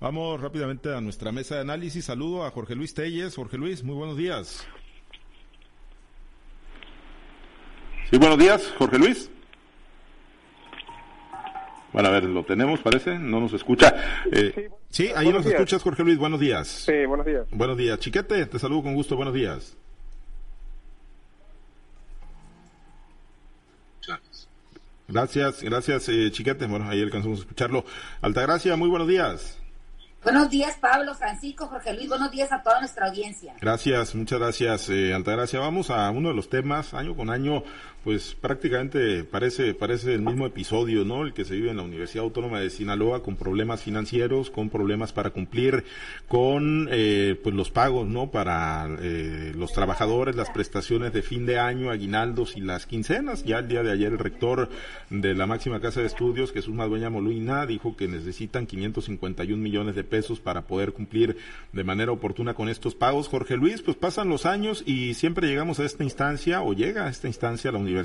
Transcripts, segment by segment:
Vamos rápidamente a nuestra mesa de análisis. Saludo a Jorge Luis Telles. Jorge Luis, muy buenos días. Sí, buenos días, Jorge Luis. Bueno, a ver, lo tenemos, parece, no nos escucha. Eh, sí, ahí nos escuchas, Jorge Luis, buenos días. Sí, buenos días. Buenos días. Chiquete, te saludo con gusto, buenos días. Gracias, gracias, eh, Chiquete. Bueno, ahí alcanzamos a escucharlo. Altagracia, muy buenos días. Buenos días, Pablo, Francisco, Jorge Luis. Buenos días a toda nuestra audiencia. Gracias, muchas gracias, eh, Altagracia. Vamos a uno de los temas, año con año, pues prácticamente parece, parece el mismo episodio, ¿no? El que se vive en la Universidad Autónoma de Sinaloa con problemas financieros, con problemas para cumplir con eh, pues los pagos, ¿no? Para eh, los trabajadores, las prestaciones de fin de año, aguinaldos y las quincenas. Ya el día de ayer el rector de la máxima casa de estudios, Jesús Madueña Moluina, dijo que necesitan 551 millones de pesos para poder cumplir de manera oportuna con estos pagos. Jorge Luis, pues pasan los años y siempre llegamos a esta instancia o llega a esta instancia la universidad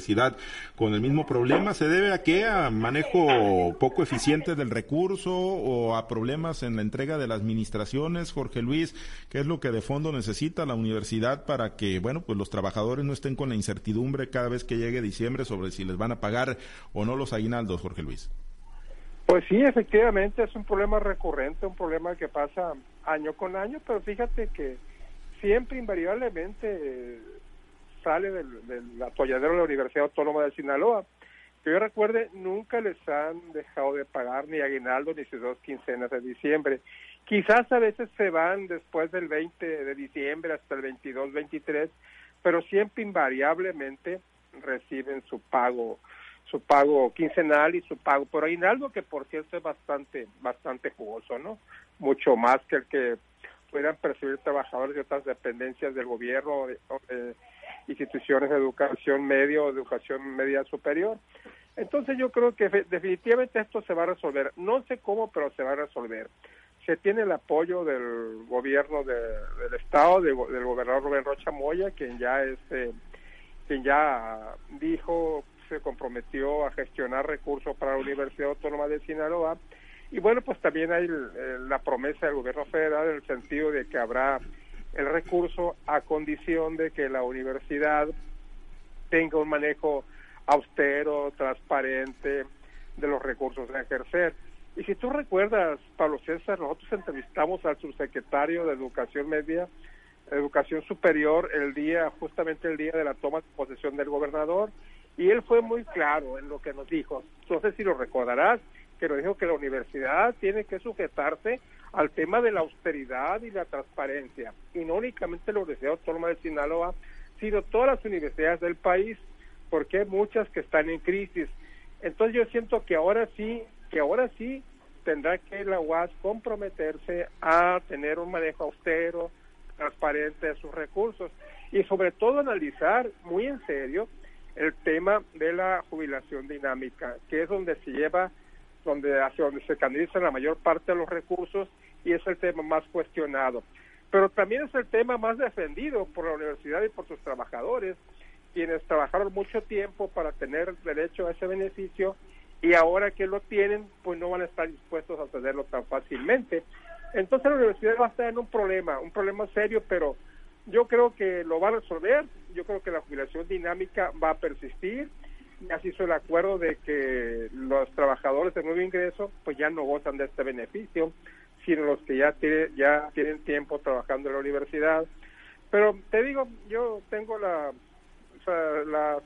con el mismo problema. ¿Se debe a qué? ¿A manejo poco eficiente del recurso o a problemas en la entrega de las administraciones? Jorge Luis, ¿qué es lo que de fondo necesita la universidad para que, bueno, pues los trabajadores no estén con la incertidumbre cada vez que llegue diciembre sobre si les van a pagar o no los aguinaldos, Jorge Luis? Pues sí, efectivamente es un problema recurrente, un problema que pasa año con año, pero fíjate que siempre invariablemente eh, sale del, del atolladero de la Universidad Autónoma de Sinaloa. Que yo recuerde, nunca les han dejado de pagar ni aguinaldo ni sus dos quincenas de diciembre. Quizás a veces se van después del 20 de diciembre hasta el 22, 23, pero siempre invariablemente reciben su pago su pago quincenal y su pago por aguinaldo, que por cierto es bastante, bastante jugoso, ¿no? Mucho más que el que puedan percibir trabajadores de otras dependencias del gobierno de, instituciones de educación media o educación media superior. Entonces yo creo que definitivamente esto se va a resolver. No sé cómo, pero se va a resolver. Se tiene el apoyo del gobierno del estado, del gobernador Rubén Rocha Moya, quien ya es, eh, quien ya dijo se comprometió a gestionar recursos para la Universidad Autónoma de Sinaloa. Y bueno, pues también hay la promesa del gobierno federal en el sentido de que habrá el recurso a condición de que la universidad tenga un manejo austero, transparente de los recursos a ejercer. Y si tú recuerdas, Pablo César, nosotros entrevistamos al subsecretario de Educación Media, Educación Superior, el día, justamente el día de la toma de posesión del gobernador, y él fue muy claro en lo que nos dijo. No sé si lo recordarás, que nos dijo que la universidad tiene que sujetarse al tema de la austeridad y la transparencia, y no únicamente la Universidad Autónoma de Sinaloa, sino todas las universidades del país, porque hay muchas que están en crisis. Entonces yo siento que ahora sí, que ahora sí tendrá que la UAS comprometerse a tener un manejo austero, transparente de sus recursos y sobre todo analizar muy en serio el tema de la jubilación dinámica, que es donde se lleva, donde hacia donde se canalizan la mayor parte de los recursos y es el tema más cuestionado. Pero también es el tema más defendido por la universidad y por sus trabajadores, quienes trabajaron mucho tiempo para tener derecho a ese beneficio y ahora que lo tienen, pues no van a estar dispuestos a tenerlo tan fácilmente. Entonces la universidad va a estar en un problema, un problema serio, pero yo creo que lo va a resolver, yo creo que la jubilación dinámica va a persistir, ya se hizo el acuerdo de que los trabajadores de nuevo ingreso pues ya no gozan de este beneficio, sino los que ya, tiene, ya tienen tiempo trabajando en la universidad. Pero te digo, yo tengo la, la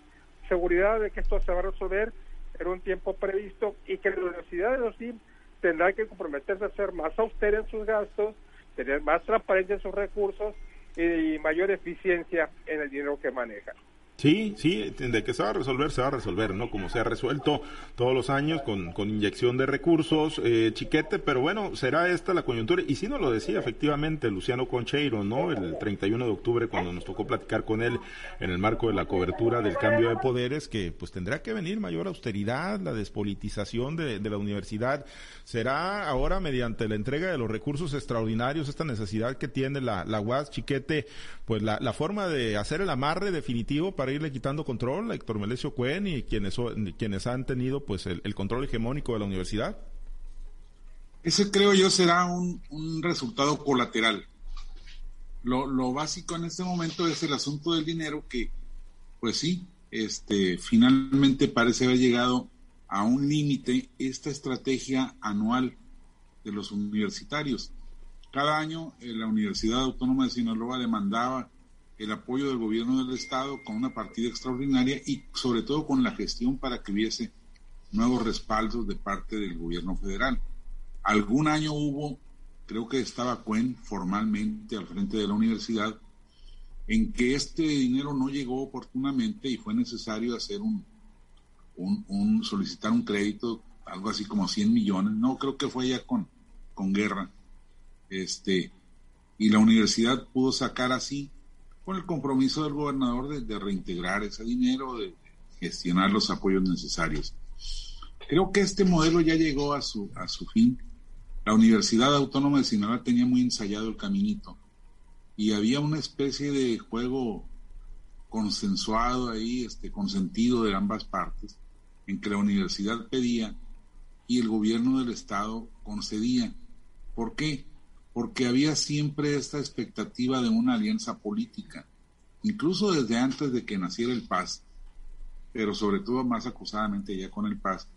seguridad de que esto se va a resolver en un tiempo previsto y que la universidad de sí tendrá que comprometerse a ser más austera en sus gastos, tener más transparencia en sus recursos y mayor eficiencia en el dinero que maneja. Sí, sí, de que se va a resolver, se va a resolver, ¿no? Como se ha resuelto todos los años con, con inyección de recursos, eh, chiquete, pero bueno, será esta la coyuntura. Y si no lo decía efectivamente Luciano Concheiro, ¿no? El 31 de octubre, cuando nos tocó platicar con él en el marco de la cobertura del cambio de poderes, que pues tendrá que venir mayor austeridad, la despolitización de, de la universidad. Será ahora mediante la entrega de los recursos extraordinarios, esta necesidad que tiene la, la UAS, chiquete, pues la, la forma de hacer el amarre definitivo para irle quitando control a Héctor Melesio Cuen y quienes, quienes han tenido pues el, control hegemónico de la universidad? Ese creo yo será un, un resultado colateral. Lo, lo, básico en este momento es el asunto del dinero que, pues sí, este, finalmente parece haber llegado a un límite esta estrategia anual de los universitarios. Cada año eh, la Universidad Autónoma de Sinaloa demandaba el apoyo del gobierno del Estado con una partida extraordinaria y sobre todo con la gestión para que hubiese nuevos respaldos de parte del gobierno federal. Algún año hubo, creo que estaba Cuen formalmente al frente de la universidad, en que este dinero no llegó oportunamente y fue necesario hacer un, un, solicitar un crédito, algo así como 100 millones, no creo que fue ya con, con guerra, este, y la universidad pudo sacar así, con el compromiso del gobernador de, reintegrar ese dinero, de gestionar los apoyos necesarios. Creo que este modelo ya llegó a su, a su fin. La Universidad Autónoma de Sinaloa tenía muy ensayado el caminito y había una especie de juego consensuado ahí, este, consentido de ambas partes, en que la universidad pedía y el gobierno del Estado concedía. ¿Por qué? Porque había siempre esta expectativa de una alianza política, incluso desde antes de que naciera el Paz, pero sobre todo más acusadamente ya con el Paz,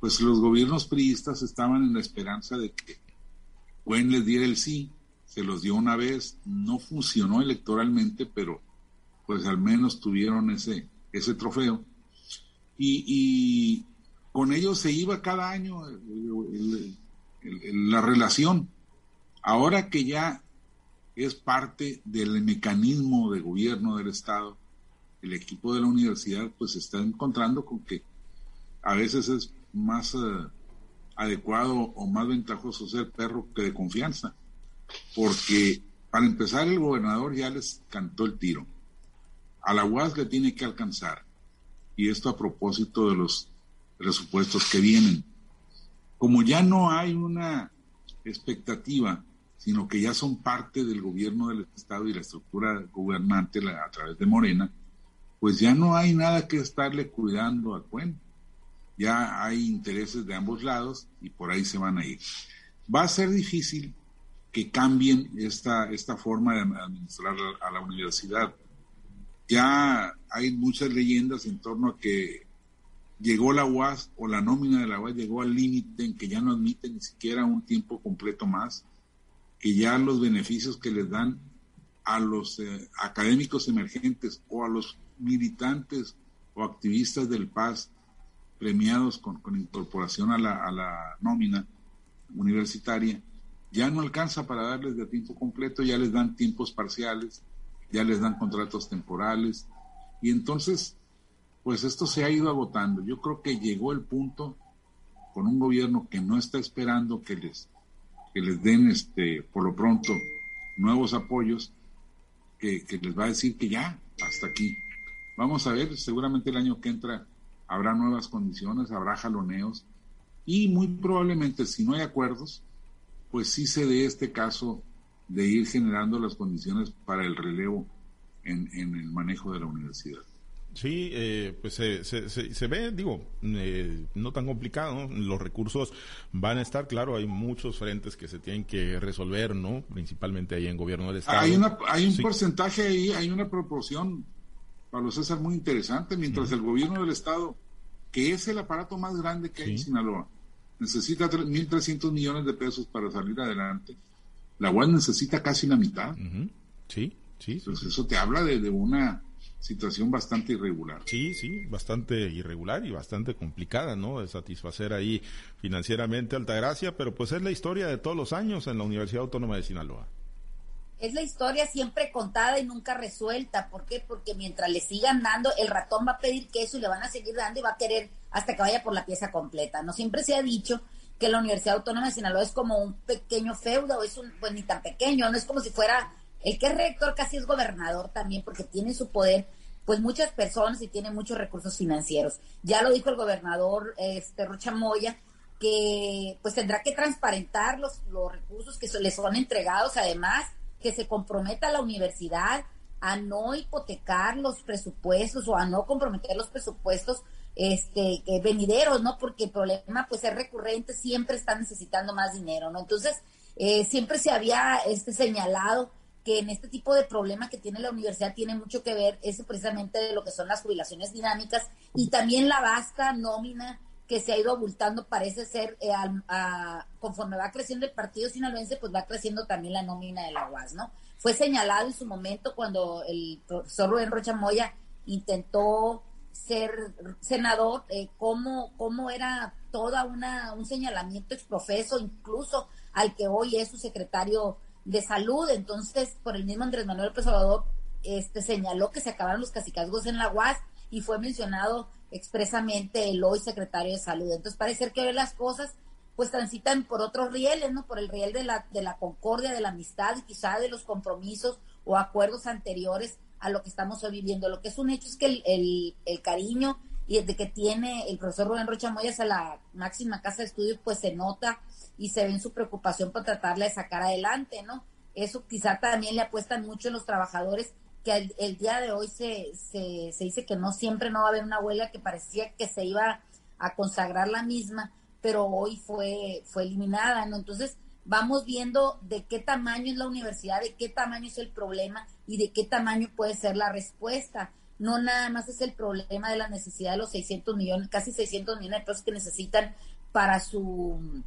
pues los gobiernos priistas estaban en la esperanza de que Cuen les diera el sí, se los dio una vez, no funcionó electoralmente, pero pues al menos tuvieron ese, ese trofeo y, con ellos se iba cada año la relación. Ahora que ya es parte del mecanismo de gobierno del Estado, el equipo de la universidad pues se está encontrando con que a veces es más eh, adecuado o más ventajoso ser perro que de confianza, porque para empezar el gobernador ya les cantó el tiro. A la UAS le tiene que alcanzar y esto a propósito de los presupuestos que vienen. Como ya no hay una expectativa, sino que ya son parte del gobierno del Estado y la estructura gobernante a través de Morena, pues ya no hay nada que estarle cuidando a Cuen. Ya hay intereses de ambos lados y por ahí se van a ir. Va a ser difícil que cambien esta, esta forma de administrar a la universidad ya hay muchas leyendas en torno a que llegó la UAS o la nómina de la UAS llegó al límite en que ya no admite ni siquiera un tiempo completo más, que ya los beneficios que les dan a los eh, académicos emergentes o a los militantes o activistas del Paz premiados con, incorporación a la, a la nómina universitaria, ya no alcanza para darles de tiempo completo, ya les dan tiempos parciales, ya les dan contratos temporales y entonces pues esto se ha ido agotando. Yo creo que llegó el punto con un gobierno que no está esperando que les que les den este por lo pronto nuevos apoyos que, que les va a decir que ya hasta aquí. Vamos a ver, seguramente el año que entra habrá nuevas condiciones, habrá jaloneos y muy probablemente si no hay acuerdos, pues sí se dé este caso de ir generando las condiciones para el relevo en, el manejo de la universidad. Sí, eh, pues se, se, ve, digo, eh, no tan complicado, los recursos van a estar, claro, hay muchos frentes que se tienen que resolver, ¿no? Principalmente ahí en gobierno del Estado. Hay, una, hay un porcentaje ahí, hay una proporción, Pablo César, muy interesante, mientras el gobierno del Estado, que es el aparato más grande que hay en Sinaloa, necesita 1.300 millones de pesos para salir adelante, la UAS necesita casi la mitad. Sí, sí. Entonces eso te habla de, una situación bastante irregular. Sí, sí, bastante irregular y bastante complicada, ¿no? De satisfacer ahí financieramente Altagracia, pero pues es la historia de todos los años en la Universidad Autónoma de Sinaloa. Es la historia siempre contada y nunca resuelta. ¿Por qué? Porque mientras le sigan dando, el ratón va a pedir queso y le van a seguir dando y va a querer hasta que vaya por la pieza completa. No siempre se ha dicho que la Universidad Autónoma de Sinaloa es como un pequeño feudo, es un, pues ni tan pequeño, no es como si fuera, el que es rector casi es gobernador también, porque tiene su poder, pues muchas personas y tiene muchos recursos financieros. Ya lo dijo el gobernador este, Rocha Moya, que pues tendrá que transparentar los, los recursos que le son entregados, además que se comprometa la universidad a no hipotecar los presupuestos o a no comprometer los presupuestos este, venideros, ¿no? Porque el problema pues es recurrente, siempre están necesitando más dinero, ¿no? Entonces, eh, siempre se había este, señalado que en este tipo de problema que tiene la universidad tiene mucho que ver ese precisamente de lo que son las jubilaciones dinámicas y también la vasta nómina que se ha ido abultando, parece ser, eh, conforme va creciendo el partido sinaloense, pues va creciendo también la nómina de la UAS, ¿no? Fue señalado en su momento cuando el profesor Rubén Rocha Moya intentó ser senador, eh, cómo era toda una, un señalamiento exprofeso, incluso al que hoy es su secretario de salud. Entonces, por el mismo Andrés Manuel López Obrador, este, señaló que se acabaron los casicazgos en la UAS y fue mencionado expresamente el hoy secretario de salud. Entonces, parece que hoy las cosas pues transitan por otros rieles, ¿no? Por el riel de la, de la concordia, de la amistad y quizá de los compromisos o acuerdos anteriores a lo que estamos hoy viviendo. Lo que es un hecho es que el, el, cariño y el de que tiene el profesor Rubén Rocha Moyas a la máxima casa de estudios, pues se nota y se ve en su preocupación por tratarla de sacar adelante, ¿no? Eso quizá también le apuestan mucho los trabajadores, que el, día de hoy se, se, se, dice que no siempre no va a haber una huelga, que parecía que se iba a consagrar la misma, pero hoy fue, fue eliminada, ¿no? Entonces, vamos viendo de qué tamaño es la universidad, de qué tamaño es el problema y de qué tamaño puede ser la respuesta. No nada más es el problema de la necesidad de los 600 millones, casi 600 millones de pesos que necesitan para su,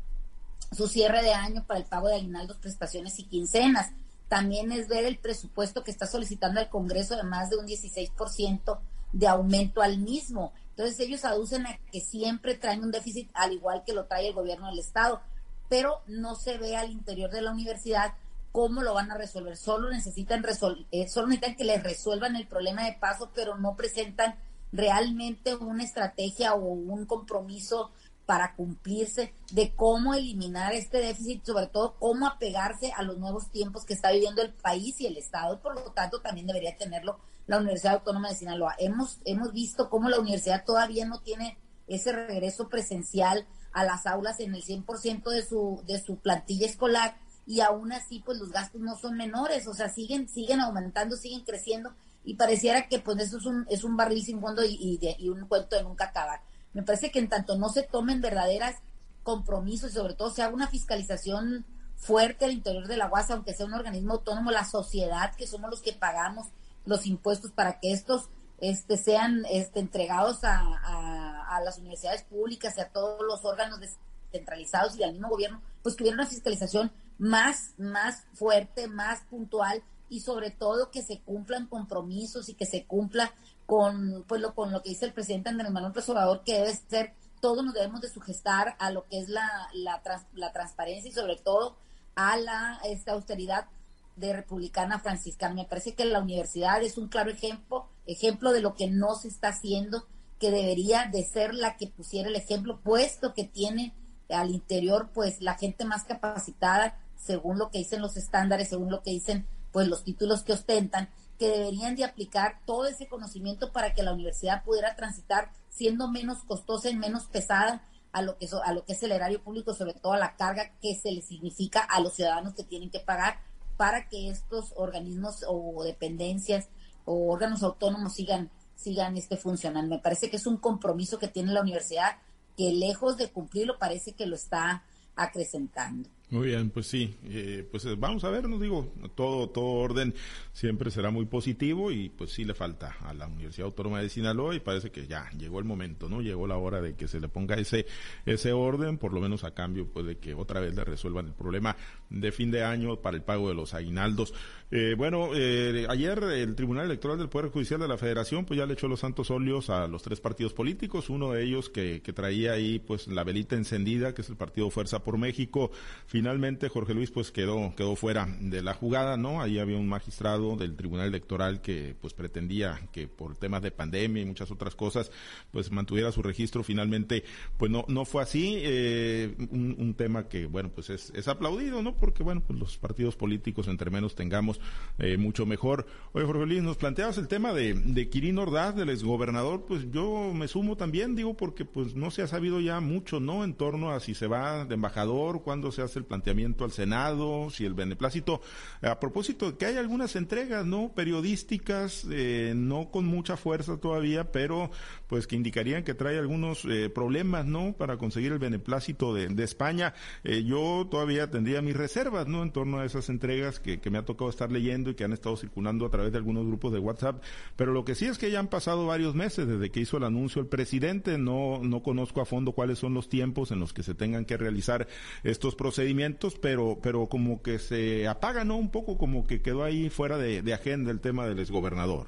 su cierre de año, para el pago de aguinaldos, prestaciones y quincenas. También es ver el presupuesto que está solicitando el Congreso de más de un 16% de aumento al mismo. Entonces ellos aducen a que siempre traen un déficit al igual que lo trae el gobierno del Estado pero no se ve al interior de la universidad cómo lo van a resolver. Solo necesitan, eh, solo necesitan que les resuelvan el problema de paso, pero no presentan realmente una estrategia o un compromiso para cumplirse de cómo eliminar este déficit, sobre todo cómo apegarse a los nuevos tiempos que está viviendo el país y el Estado, por lo tanto también debería tenerlo la Universidad Autónoma de Sinaloa. Hemos, hemos visto cómo la universidad todavía no tiene ese regreso presencial a las aulas en el 100% de su, de su plantilla escolar y aún así pues los gastos no son menores, o sea, siguen, siguen aumentando, siguen creciendo y pareciera que pues eso es un, es un barril sin fondo y, y, un cuento de nunca acabar. Me parece que en tanto no se tomen verdaderas compromisos y sobre todo se haga una fiscalización fuerte al interior de la UAS, aunque sea un organismo autónomo, la sociedad, que somos los que pagamos los impuestos para que estos este, sean este, entregados a, a, las universidades públicas y a todos los órganos descentralizados y al mismo gobierno, pues que hubiera una fiscalización más, más fuerte, más puntual y sobre todo que se cumplan compromisos y que se cumpla con, pues, lo, con lo que dice el presidente Andrés Manuel López que debe ser, todos nos debemos de sugestar a lo que es la, la, la transparencia y sobre todo a la esta austeridad de republicana franciscana. Me parece que la universidad es un claro ejemplo, ejemplo de lo que no se está haciendo, que debería de ser la que pusiera el ejemplo, puesto que tiene al interior pues la gente más capacitada, según lo que dicen los estándares, según lo que dicen pues los títulos que ostentan, que deberían de aplicar todo ese conocimiento para que la universidad pudiera transitar siendo menos costosa y menos pesada a lo que a lo que es el erario público, sobre todo a la carga que se le significa a los ciudadanos que tienen que pagar para que estos organismos o dependencias o órganos autónomos sigan sigan este funcionando. Me parece que es un compromiso que tiene la universidad que lejos de cumplirlo parece que lo está acrecentando. Muy bien, pues sí, eh, pues eh, vamos a ver, no digo, todo, todo orden siempre será muy positivo y pues sí le falta a la Universidad Autónoma de Sinaloa y parece que ya llegó el momento, ¿no? Llegó la hora de que se le ponga ese, ese orden, por lo menos a cambio pues de que otra vez le resuelvan el problema de fin de año para el pago de los aguinaldos. Eh, bueno, eh, ayer el Tribunal Electoral del Poder Judicial de la Federación pues ya le echó los santos óleos a los tres partidos políticos, uno de ellos que, que traía ahí pues la velita encendida, que es el Partido Fuerza por México, Finalmente, Jorge Luis pues quedó, quedó fuera de la jugada, ¿no? Ahí había un magistrado del Tribunal Electoral que pues pretendía que por temas de pandemia y muchas otras cosas pues mantuviera su registro. Finalmente, pues no, no fue así. Eh, un, tema que, bueno, pues es, es aplaudido, ¿no? Porque, bueno, pues los partidos políticos entre menos tengamos eh, mucho mejor. Oye, Jorge Luis, nos planteabas el tema de, de Ordaz, del exgobernador, pues yo me sumo también, digo, porque pues no se ha sabido ya mucho, ¿no? En torno a si se va de embajador, cuándo se hace el planteamiento al Senado, si el beneplácito, a propósito que hay algunas entregas, ¿no? Periodísticas, eh, no con mucha fuerza todavía, pero pues que indicarían que trae algunos eh, problemas, ¿no? Para conseguir el beneplácito de, España. Eh, yo todavía tendría mis reservas, ¿no? En torno a esas entregas que me ha tocado estar leyendo y que han estado circulando a través de algunos grupos de WhatsApp, pero lo que sí es que ya han pasado varios meses desde que hizo el anuncio el presidente, no, no conozco a fondo cuáles son los tiempos en los que se tengan que realizar estos procedimientos, pero, pero como que se apaga, ¿no? Un poco como que quedó ahí fuera de, agenda el tema del exgobernador.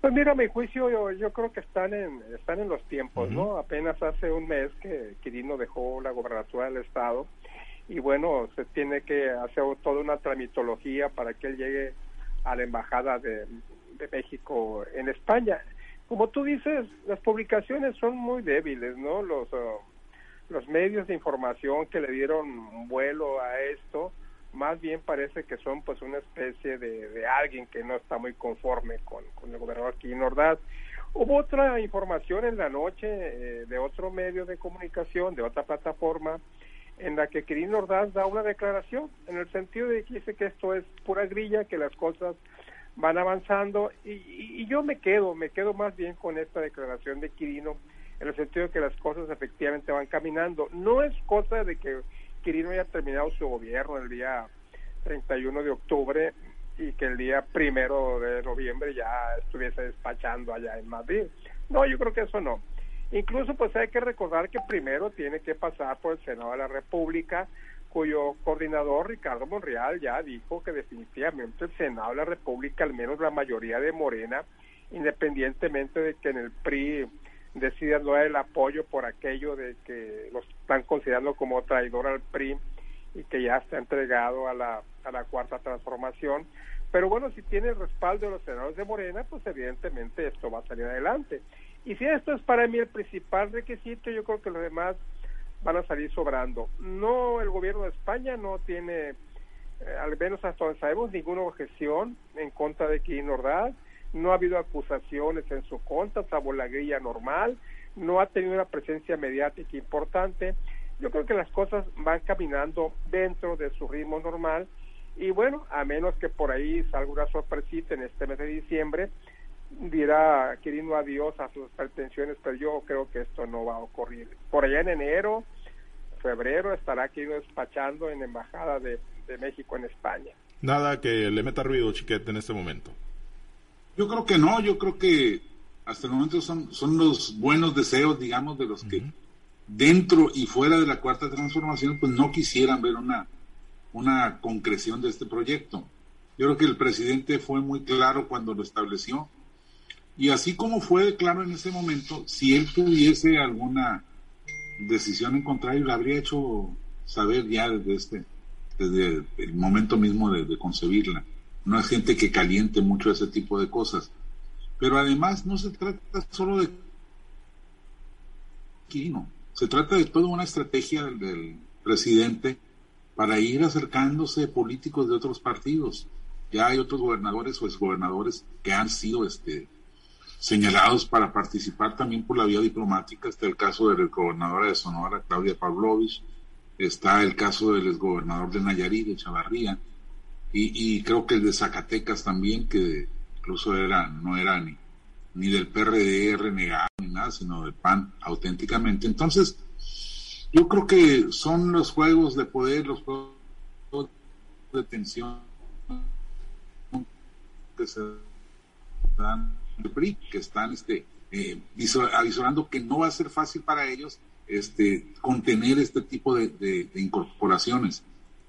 Pues mira, a mi juicio yo, yo creo que están en, están en los tiempos, ¿no? Apenas hace un mes que Quirino dejó la gobernatura del estado y bueno, se tiene que hacer toda una tramitología para que él llegue a la embajada de, México en España. Como tú dices, las publicaciones son muy débiles, ¿no? Los, uh, los medios de información que le dieron vuelo a esto, más bien parece que son pues una especie de, de alguien que no está muy conforme con, con el gobernador Quirino Ordaz. Hubo otra información en la noche eh, de otro medio de comunicación, de otra plataforma, en la que Quirino Ordaz da una declaración, en el sentido de que dice que esto es pura grilla, que las cosas van avanzando y, y, yo me quedo, me quedo más bien con esta declaración de Quirino en el sentido de que las cosas efectivamente van caminando. No es cosa de que Quirino haya terminado su gobierno el día 31 de octubre y que el día primero de noviembre ya estuviese despachando allá en Madrid. No, yo creo que eso no. Incluso pues hay que recordar que primero tiene que pasar por el Senado de la República, cuyo coordinador Ricardo Monreal ya dijo que definitivamente el Senado de la República, al menos la mayoría de Morena, independientemente de que en el PRI decidan no dar el apoyo por aquello de que los están considerando como traidor al PRI y que ya está entregado a la, a la cuarta transformación. Pero bueno, si tiene el respaldo de los senadores de Morena, pues evidentemente esto va a salir adelante. Y si esto es para mí el principal requisito, yo creo que los demás van a salir sobrando. No, el gobierno de España no tiene, eh, al menos hasta donde sabemos, ninguna objeción en contra de Quirino Ordaz, no ha habido acusaciones en su contra, salvo la grilla normal, no ha tenido una presencia mediática importante. Yo creo que las cosas van caminando dentro de su ritmo normal y bueno, a menos que por ahí salga una sorpresita en este mes de diciembre, dirá Quirino adiós a sus pretensiones, pero yo creo que esto no va a ocurrir. Por allá en enero, febrero, estará Quirino despachando en Embajada de, México en España. Nada que le meta ruido, Chiquete, en este momento. Yo creo que no, yo creo que hasta el momento son, son los buenos deseos, digamos, de los que dentro y fuera de la cuarta transformación, pues no quisieran ver una, una concreción de este proyecto. Yo creo que el presidente fue muy claro cuando lo estableció y así como fue claro en ese momento, si él tuviese alguna decisión en contrario, lo habría hecho saber ya desde este, desde el momento mismo de, concebirla. No es gente que caliente mucho ese tipo de cosas. Pero además no se trata solo de Quirino, se trata de toda una estrategia del, del presidente para ir acercándose políticos de otros partidos. Ya hay otros gobernadores o exgobernadores que han sido este, señalados para participar también por la vía diplomática. Está el caso de la gobernadora de Sonora, Claudia Pavlovich, está el caso del exgobernador de Nayarit, de Chavarría, y, creo que el de Zacatecas también, que incluso era, no era ni, ni del PRD, ni nada, sino del PAN auténticamente. Entonces, yo creo que son los juegos de poder, los juegos de tensión que se dan que están este, eh, que no va a ser fácil para ellos este, contener este tipo de, incorporaciones.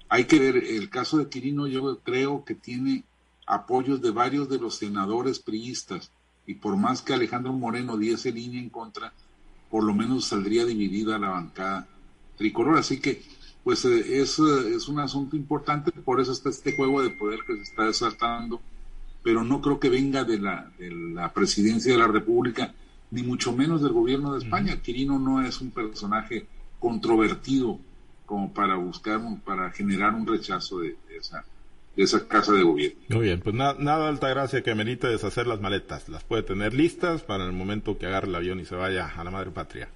Hay que ver, el caso de Quirino yo creo que tiene apoyos de varios de los senadores priistas y por más que Alejandro Moreno diese línea en contra, por lo menos saldría dividida la bancada tricolor. Así que, pues eh, es, es un asunto importante, por eso está este juego de poder que se está desatando pero no creo que venga de la, de la presidencia de la República, ni mucho menos del gobierno de España. Quirino no es un personaje controvertido como para buscar, para generar un rechazo de, esa, de esa casa de gobierno. Muy bien, pues nada nada Altagracia que merite deshacer las maletas. Las puede tener listas para el momento que agarre el avión y se vaya a la madre patria.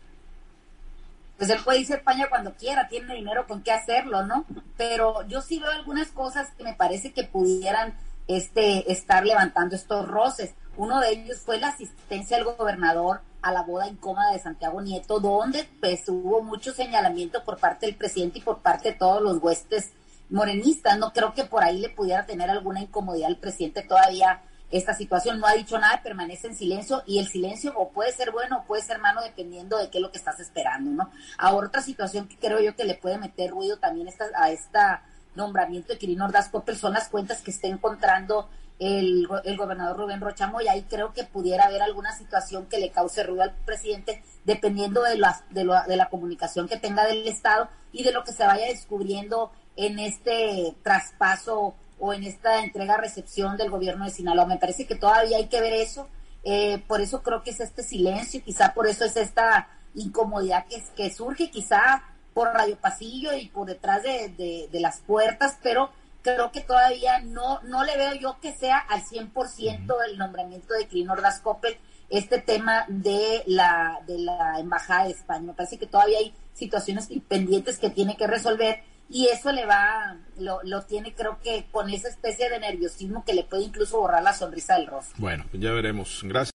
pues él puede irse a España cuando quiera, tiene dinero con qué hacerlo, ¿no? Pero yo sí veo algunas cosas que me parece que pudieran este, estar levantando estos roces. Uno de ellos fue la asistencia del gobernador a la boda incómoda de Santiago Nieto, donde pues hubo mucho señalamiento por parte del presidente y por parte de todos los huestes morenistas. No creo que por ahí le pudiera tener alguna incomodidad al presidente todavía esta situación. No ha dicho nada, permanece en silencio y el silencio o puede ser bueno o puede ser malo dependiendo de qué es lo que estás esperando, ¿no? Ahora otra situación que creo yo que le puede meter ruido también a esta nombramiento de Quirino Ordaz Coppel son las cuentas que está encontrando el, el gobernador Rubén Rochamoy. Ahí creo que pudiera haber alguna situación que le cause ruido al presidente, dependiendo de, las, de, de la comunicación que tenga del Estado y de lo que se vaya descubriendo en este traspaso o en esta entrega-recepción del gobierno de Sinaloa. Me parece que todavía hay que ver eso. Eh, por eso creo que es este silencio, quizá por eso es esta incomodidad que, que surge, quizá por Radio Pasillo y por detrás de, de, las puertas, pero creo que todavía no, no le veo yo que sea al 100% el nombramiento de Crin Ordaz Coppel este tema de la, de la Embajada de España. Me parece que todavía hay situaciones pendientes que tiene que resolver y eso le va, lo, lo tiene creo que con esa especie de nerviosismo que le puede incluso borrar la sonrisa del rostro. Bueno, ya veremos. Gracias.